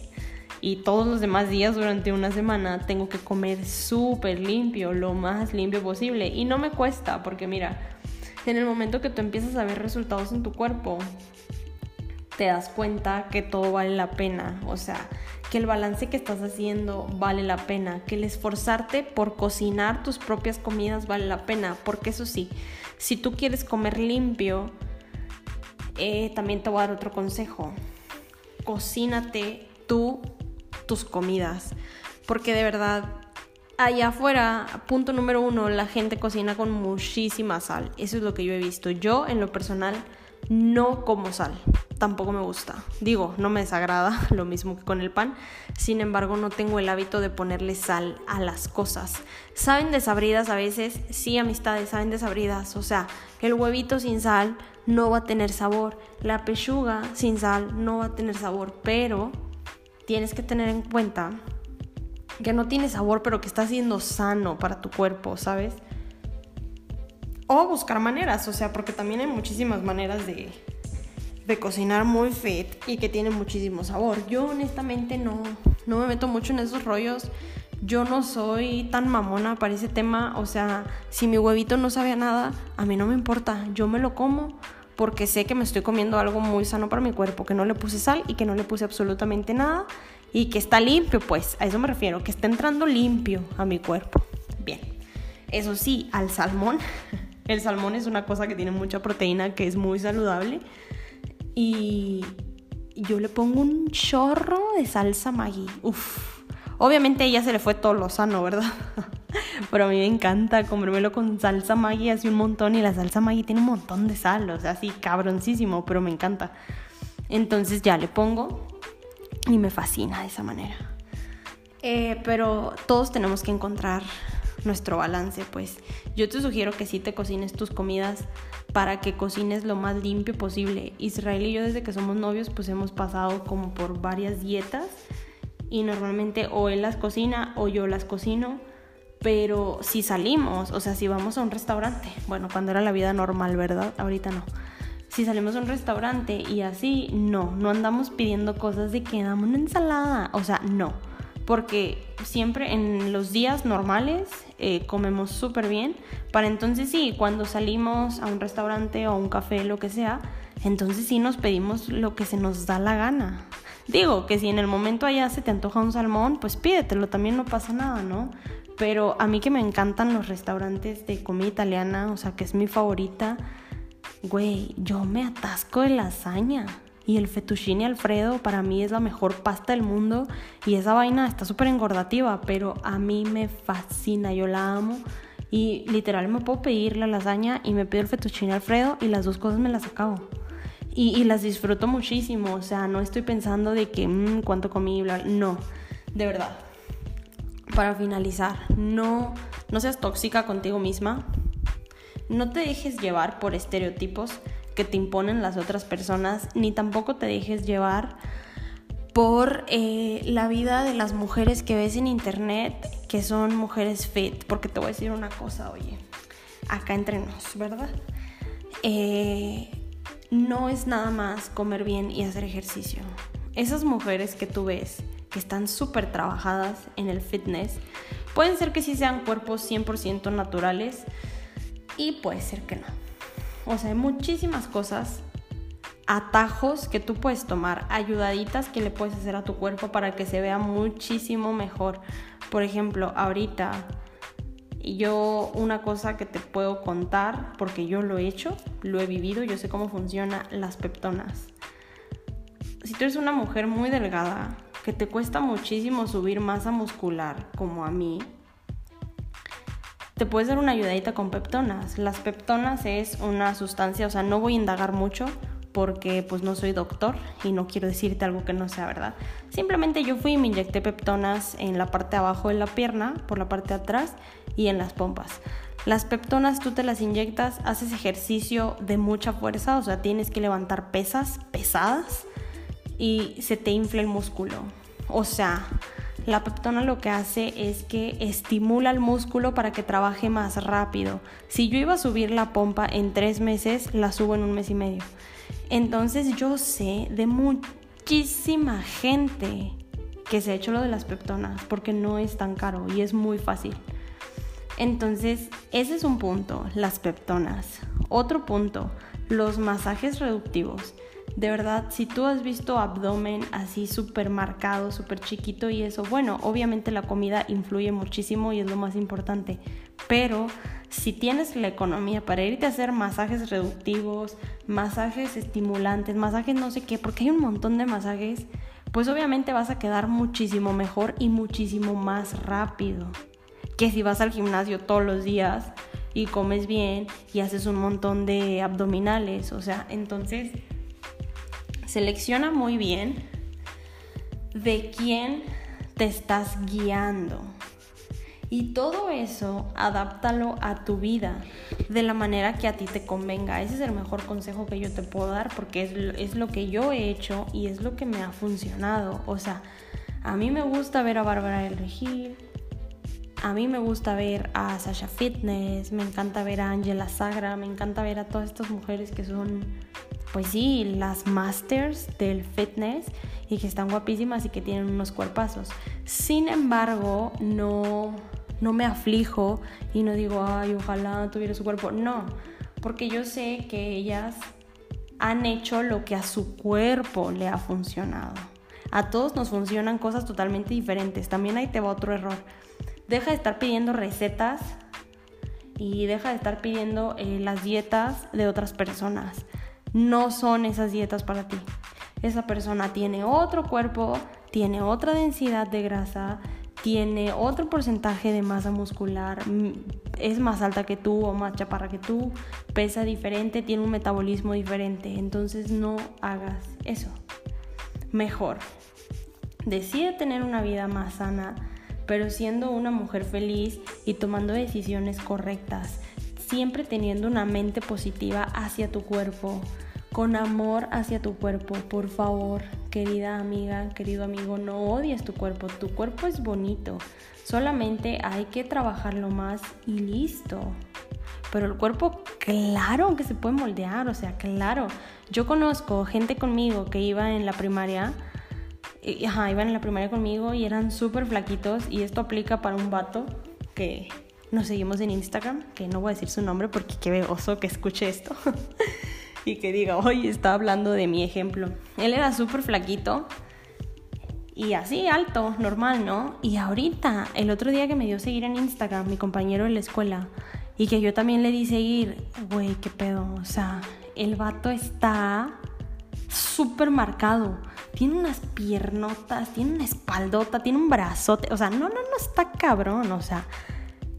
y todos los demás días durante una semana tengo que comer súper limpio, lo más limpio posible. Y no me cuesta, porque mira, en el momento que tú empiezas a ver resultados en tu cuerpo, te das cuenta que todo vale la pena. O sea, que el balance que estás haciendo vale la pena, que el esforzarte por cocinar tus propias comidas vale la pena, porque eso sí, si tú quieres comer limpio, eh, también te voy a dar otro consejo. Cocínate tú tus comidas, porque de verdad allá afuera, punto número uno, la gente cocina con muchísima sal. Eso es lo que yo he visto. Yo, en lo personal, no como sal, tampoco me gusta. Digo, no me desagrada, lo mismo que con el pan. Sin embargo, no tengo el hábito de ponerle sal a las cosas. ¿Saben desabridas a veces? Sí, amistades, saben desabridas. O sea, el huevito sin sal no va a tener sabor. La pechuga sin sal no va a tener sabor. Pero tienes que tener en cuenta que no tiene sabor, pero que está siendo sano para tu cuerpo, ¿sabes? O buscar maneras, o sea, porque también hay muchísimas maneras de, de cocinar muy fit y que tiene muchísimo sabor. Yo honestamente no, no me meto mucho en esos rollos. Yo no soy tan mamona para ese tema. O sea, si mi huevito no sabe nada, a mí no me importa. Yo me lo como porque sé que me estoy comiendo algo muy sano para mi cuerpo, que no le puse sal y que no le puse absolutamente nada y que está limpio, pues a eso me refiero, que está entrando limpio a mi cuerpo. Bien, eso sí, al salmón, el salmón es una cosa que tiene mucha proteína, que es muy saludable y yo le pongo un chorro de salsa Maggi. Uf. Obviamente a ella se le fue todo lo sano, ¿verdad? Pero a mí me encanta comérmelo con salsa Maggi así un montón y la salsa Maggi tiene un montón de sal, o sea, así cabroncísimo, pero me encanta. Entonces ya le pongo y me fascina de esa manera. Eh, pero todos tenemos que encontrar nuestro balance, pues yo te sugiero que sí te cocines tus comidas para que cocines lo más limpio posible. Israel y yo desde que somos novios pues hemos pasado como por varias dietas y normalmente o él las cocina o yo las cocino, pero si salimos, o sea, si vamos a un restaurante, bueno, cuando era la vida normal, ¿verdad? Ahorita no si salimos a un restaurante y así, no, no andamos pidiendo cosas de que damos una ensalada, o sea, no, porque siempre en los días normales eh, comemos súper bien, para entonces sí, cuando salimos a un restaurante o a un café, lo que sea, entonces sí nos pedimos lo que se nos da la gana. Digo que si en el momento allá se te antoja un salmón, pues pídetelo, también no pasa nada, ¿no? Pero a mí que me encantan los restaurantes de comida italiana, o sea, que es mi favorita, Güey, yo me atasco de lasaña. Y el fettuccine alfredo para mí es la mejor pasta del mundo. Y esa vaina está súper engordativa, pero a mí me fascina, yo la amo. Y literal me puedo pedir la lasaña y me pido el fettuccine alfredo y las dos cosas me las acabo. Y, las disfruto muchísimo, o sea, no estoy pensando de que, mmm, cuánto comí, bla, no, de verdad. Para finalizar, no, no seas tóxica contigo misma, no te dejes llevar por estereotipos que te imponen las otras personas, ni tampoco te dejes llevar por eh, la vida de las mujeres que ves en internet, que son mujeres fit, porque te voy a decir una cosa, oye, acá entre nos, ¿verdad? Eh, no es nada más comer bien y hacer ejercicio. Esas mujeres que tú ves, que están súper trabajadas en el fitness, pueden ser que sí sean cuerpos 100% naturales, y puede ser que no. O sea, hay muchísimas cosas, atajos que tú puedes tomar, ayudaditas que le puedes hacer a tu cuerpo para que se vea muchísimo mejor. Por ejemplo, ahorita yo una cosa que te puedo contar, porque yo lo he hecho, lo he vivido, yo sé cómo funciona las peptonas. Si tú eres una mujer muy delgada, que te cuesta muchísimo subir masa muscular, como a mí, te puedes dar una ayudadita con peptonas. Las peptonas es una sustancia, o sea, no voy a indagar mucho porque pues no soy doctor y no quiero decirte algo que no sea verdad. Simplemente yo fui y me inyecté peptonas en la parte de abajo de la pierna, por la parte de atrás y en las pompas. Las peptonas tú te las inyectas, haces ejercicio de mucha fuerza, o sea, tienes que levantar pesas pesadas y se te infla el músculo. O sea, la peptona lo que hace es que estimula el músculo para que trabaje más rápido. Si yo iba a subir la pompa en tres meses, la subo en un mes y medio. Entonces yo sé de muchísima gente que se ha hecho lo de las peptonas porque no es tan caro y es muy fácil. Entonces, ese es un punto, las peptonas. Otro punto, los masajes reductivos. De verdad, si tú has visto abdomen así súper marcado, súper chiquito y eso, bueno, obviamente la comida influye muchísimo y es lo más importante, pero si tienes la economía para irte a hacer masajes reductivos, masajes estimulantes, masajes no sé qué, porque hay un montón de masajes, pues obviamente vas a quedar muchísimo mejor y muchísimo más rápido que si vas al gimnasio todos los días y comes bien y haces un montón de abdominales. O sea, entonces selecciona muy bien de quién te estás guiando. Y todo eso, adáptalo a tu vida de la manera que a ti te convenga. Ese es el mejor consejo que yo te puedo dar porque es, es lo que yo he hecho y es lo que me ha funcionado. O sea, a mí me gusta ver a Bárbara del Regil, a mí me gusta ver a Sasha Fitness, me encanta ver a Angela Sagra, me encanta ver a todas estas mujeres que son, pues sí, las masters del fitness y que están guapísimas y que tienen unos cuerpazos. Sin embargo, no, no me aflijo y no digo, ay, ojalá tuviera su cuerpo. No, porque yo sé que ellas han hecho lo que a su cuerpo le ha funcionado. A todos nos funcionan cosas totalmente diferentes. También ahí te va otro error deja de estar pidiendo recetas y deja de estar pidiendo eh, las dietas de otras personas. No son esas dietas para ti. Esa persona tiene otro cuerpo, tiene otra densidad de grasa, tiene otro porcentaje de masa muscular, mm, es más alta que tú o más chaparra que tú, pesa diferente, tiene un metabolismo diferente. Entonces no hagas eso. Mejor. Decide tener una vida más sana pero siendo una mujer feliz y tomando decisiones correctas, siempre teniendo una mente positiva hacia tu cuerpo, con amor hacia tu cuerpo. Por favor, querida amiga, querido amigo, no odies tu cuerpo. Tu cuerpo es bonito. Solamente hay que trabajarlo más y listo. Pero el cuerpo, claro que se puede moldear, o sea, claro. Yo conozco gente conmigo que iba en la primaria ajá, iban en la primaria conmigo y eran súper flaquitos y esto aplica para un vato que nos seguimos en Instagram, que no voy a decir su nombre porque qué oso que escuche esto y que diga, oye, está hablando de mi ejemplo. Él era súper flaquito y así alto, normal, ¿no? Y ahorita, el otro día que me dio seguir en Instagram, mi compañero de la escuela, y que yo también le di seguir, güey, qué pedo, o sea, el vato está súper marcado tiene unas piernotas, tiene una espaldota, tiene un brazote. O sea, no, no, no está cabrón. O sea,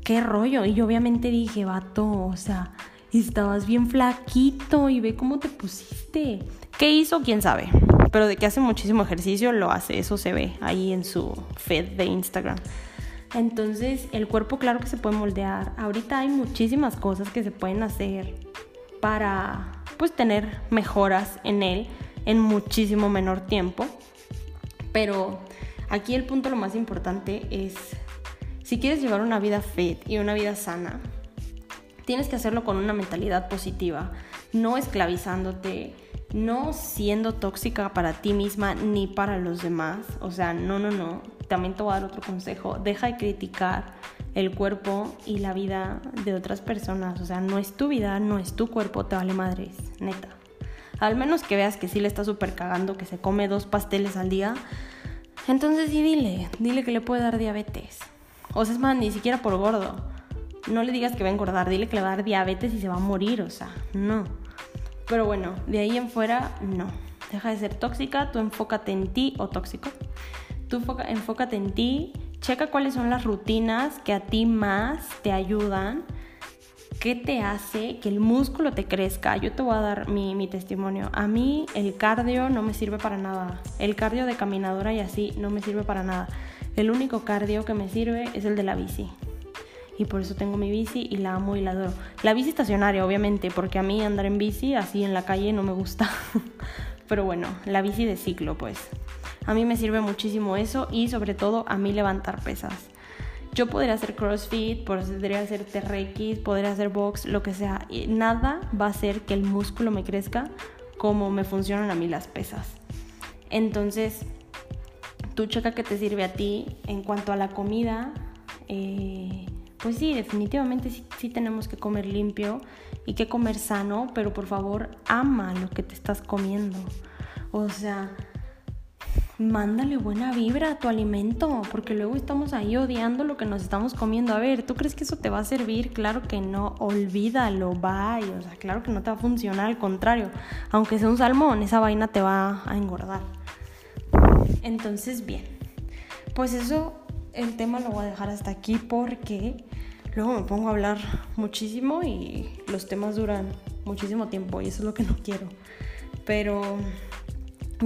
qué rollo. Y yo obviamente dije, vato, o sea, estabas bien flaquito y ve cómo te pusiste. ¿Qué hizo? ¿Quién sabe? Pero de que hace muchísimo ejercicio, lo hace. Eso se ve ahí en su feed de Instagram. Entonces, el cuerpo claro que se puede moldear. Ahorita hay muchísimas cosas que se pueden hacer para, pues, tener mejoras en él en muchísimo menor tiempo. Pero aquí el punto lo más importante es, si quieres llevar una vida fit y una vida sana, tienes que hacerlo con una mentalidad positiva, no esclavizándote, no siendo tóxica para ti misma ni para los demás. O sea, no, no, no. También te voy a dar otro consejo. Deja de criticar el cuerpo y la vida de otras personas. O sea, no es tu vida, no es tu cuerpo, te vale madres, neta. Al menos que veas que sí le está súper cagando, que se come dos pasteles al día. Entonces sí dile, dile que le puede dar diabetes. O sea, es más, ni siquiera por gordo. No le digas que va a engordar, dile que le va a dar diabetes y se va a morir, o sea, no. Pero bueno, de ahí en fuera, no. Deja de ser tóxica, tú enfócate en ti o tóxico. Tú enfócate en ti, checa cuáles son las rutinas que a ti más te ayudan ¿Qué te hace que el músculo te crezca? Yo te voy a dar mi, testimonio. A mí el cardio no me sirve para nada. El cardio de caminadora y así no me sirve para nada. El único cardio que me sirve es el de la bici. Y por eso tengo mi bici y la amo y la adoro. La bici estacionaria, obviamente, porque a mí andar en bici así en la calle no me gusta. Pero bueno, la bici de ciclo, pues. A mí me sirve muchísimo eso y sobre todo a mí levantar pesas. Yo podría hacer CrossFit, podría hacer TRX, podría hacer box, lo que sea. Y nada va a hacer que el músculo me crezca como me funcionan a mí las pesas. Entonces, tú checa que te sirve a ti en cuanto a la comida. Eh, pues sí, definitivamente sí, sí, tenemos que comer limpio y que comer sano, pero por favor ama lo que te estás comiendo. O sea, mándale buena vibra a tu alimento, porque luego estamos ahí odiando lo que nos estamos comiendo. A ver, ¿tú crees que eso te va a servir? Claro que no, olvídalo, bye. O sea, claro que no te va a funcionar, al contrario, aunque sea un salmón, esa vaina te va a engordar. Entonces, bien, pues eso, el tema lo voy a dejar hasta aquí porque luego me pongo a hablar muchísimo y los temas duran muchísimo tiempo y eso es lo que no quiero. Pero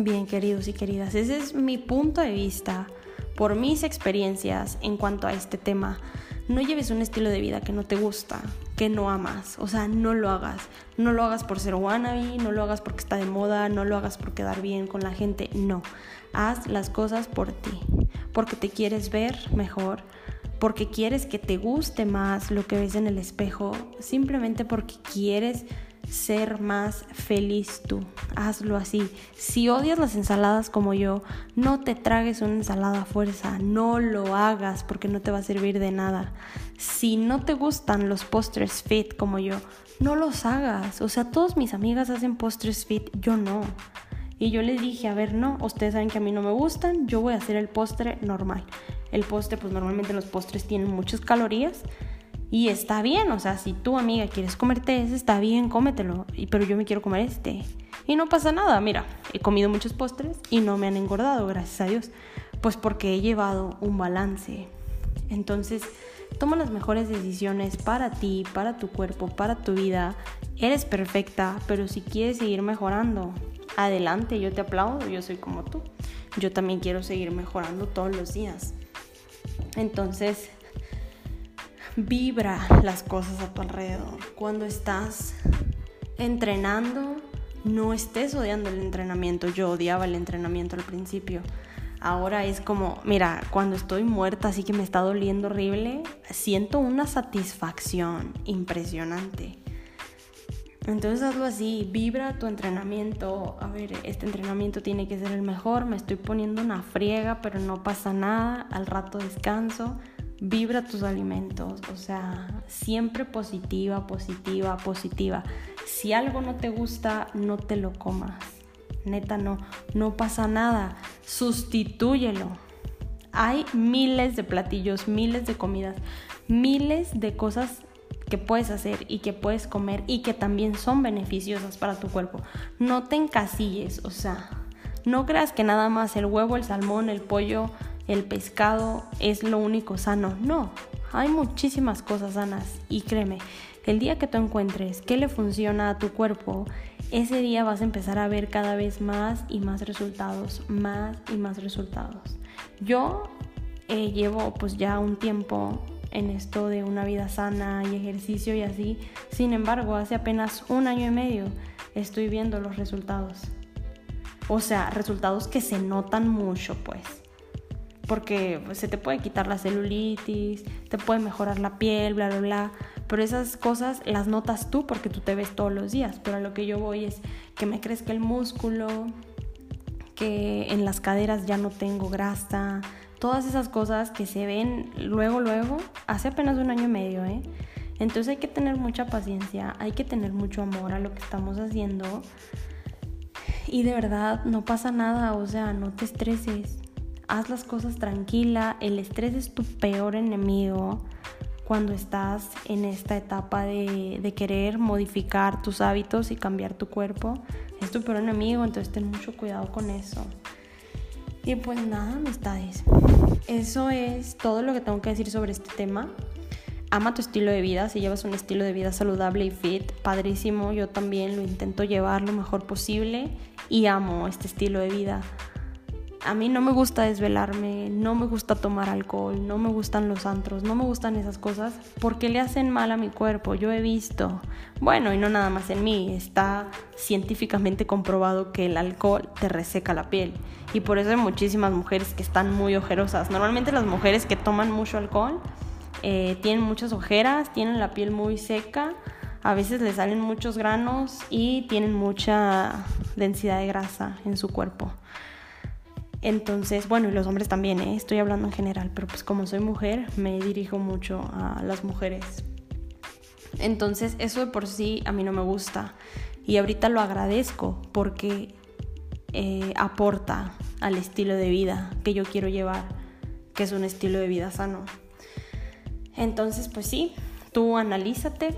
bien, queridos y queridas, ese es mi punto de vista por mis experiencias en cuanto a este tema. No lleves un estilo de vida que no te gusta, que no amas. O sea, no lo hagas. No lo hagas por ser wannabe, no lo hagas porque está de moda, no lo hagas por quedar bien con la gente. No. Haz las cosas por ti. Porque te quieres ver mejor, porque quieres que te guste más lo que ves en el espejo, simplemente porque quieres ser más feliz tú. Hazlo así. Si odias las ensaladas como yo, no te tragues una ensalada a fuerza. No lo hagas porque no te va a servir de nada. Si no te gustan los postres fit como yo, no los hagas. O sea, todas mis amigas hacen postres fit, yo no. Y yo les dije, a ver, no, ustedes saben que a mí no me gustan, yo voy a hacer el postre normal. El postre, pues normalmente los postres tienen muchas calorías y está bien, o sea, si tu amiga quieres comerte ese, está bien, cómetelo. Pero yo me quiero comer este. Y no pasa nada, mira, he comido muchos postres y no me han engordado, gracias a Dios. Pues porque he llevado un balance. Entonces, toma las mejores decisiones para ti, para tu cuerpo, para tu vida. Eres perfecta, pero si quieres seguir mejorando, adelante, yo te aplaudo, yo soy como tú. Yo también quiero seguir mejorando todos los días. Entonces, vibra las cosas a tu alrededor. Cuando estás entrenando, no estés odiando el entrenamiento. Yo odiaba el entrenamiento al principio. Ahora es como, mira, cuando estoy muerta, así que me está doliendo horrible, siento una satisfacción impresionante. Entonces hazlo así, vibra tu entrenamiento. A ver, este entrenamiento tiene que ser el mejor, me estoy poniendo una friega, pero no pasa nada, al rato descanso vibra tus alimentos, o sea, siempre positiva, positiva, positiva. Si algo no te gusta, no te lo comas. Neta, no, no pasa nada. Sustitúyelo. Hay miles de platillos, miles de comidas, miles de cosas que puedes hacer y que puedes comer y que también son beneficiosas para tu cuerpo. No te encasilles, o sea, no creas que nada más el huevo, el salmón, el pollo, el pescado es lo único sano. No, hay muchísimas cosas sanas y créeme, el día que tú encuentres qué le funciona a tu cuerpo, ese día vas a empezar a ver cada vez más y más resultados, más y más resultados. Yo eh, llevo pues ya un tiempo en esto de una vida sana y ejercicio y así, sin embargo, hace apenas un año y medio estoy viendo los resultados. O sea, resultados que se notan mucho, pues porque se te puede quitar la celulitis, te puede mejorar la piel, bla, bla, bla. Pero esas cosas las notas tú porque tú te ves todos los días. Pero a lo que yo voy es que me crezca el músculo, que en las caderas ya no tengo grasa, todas esas cosas que se ven luego, luego, hace apenas un año y medio, ¿eh? Entonces hay que tener mucha paciencia, hay que tener mucho amor a lo que estamos haciendo. Y de verdad, no pasa nada, o sea, no te estreses haz las cosas tranquila, el estrés es tu peor enemigo cuando estás en esta etapa de, querer modificar tus hábitos y cambiar tu cuerpo. Es tu peor enemigo, entonces ten mucho cuidado con eso. Y pues nada, amistades. Eso es todo lo que tengo que decir sobre este tema. Ama tu estilo de vida, si llevas un estilo de vida saludable y fit, padrísimo, yo también lo intento llevar lo mejor posible y amo este estilo de vida a mí no me gusta desvelarme, no me gusta tomar alcohol, no me gustan los antros, no me gustan esas cosas porque le hacen mal a mi cuerpo. Yo he visto, bueno, y no nada más en mí, está científicamente comprobado que el alcohol te reseca la piel. Y por eso hay muchísimas mujeres que están muy ojerosas. Normalmente las mujeres que toman mucho alcohol eh, tienen muchas ojeras, tienen la piel muy seca, a veces les salen muchos granos y tienen mucha densidad de grasa en su cuerpo. Entonces, bueno, y los hombres también, ¿eh? estoy hablando en general, pero pues como soy mujer, me dirijo mucho a las mujeres. Entonces, eso de por sí a mí no me gusta. Y ahorita lo agradezco porque eh, aporta al estilo de vida que yo quiero llevar, que es un estilo de vida sano. Entonces, pues sí, tú analízate,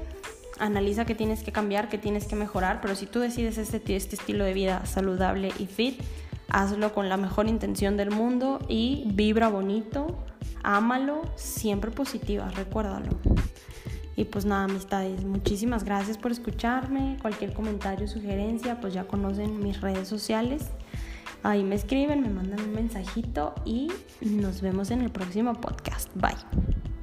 analiza qué tienes que cambiar, qué tienes que mejorar, pero si tú decides este, este estilo de vida saludable y fit, hazlo con la mejor intención del mundo y vibra bonito, ámalo, siempre positiva, recuérdalo. Y pues nada, amistades, muchísimas gracias por escucharme. Cualquier comentario, sugerencia, pues ya conocen mis redes sociales. Ahí me escriben, me mandan un mensajito y nos vemos en el próximo podcast. Bye.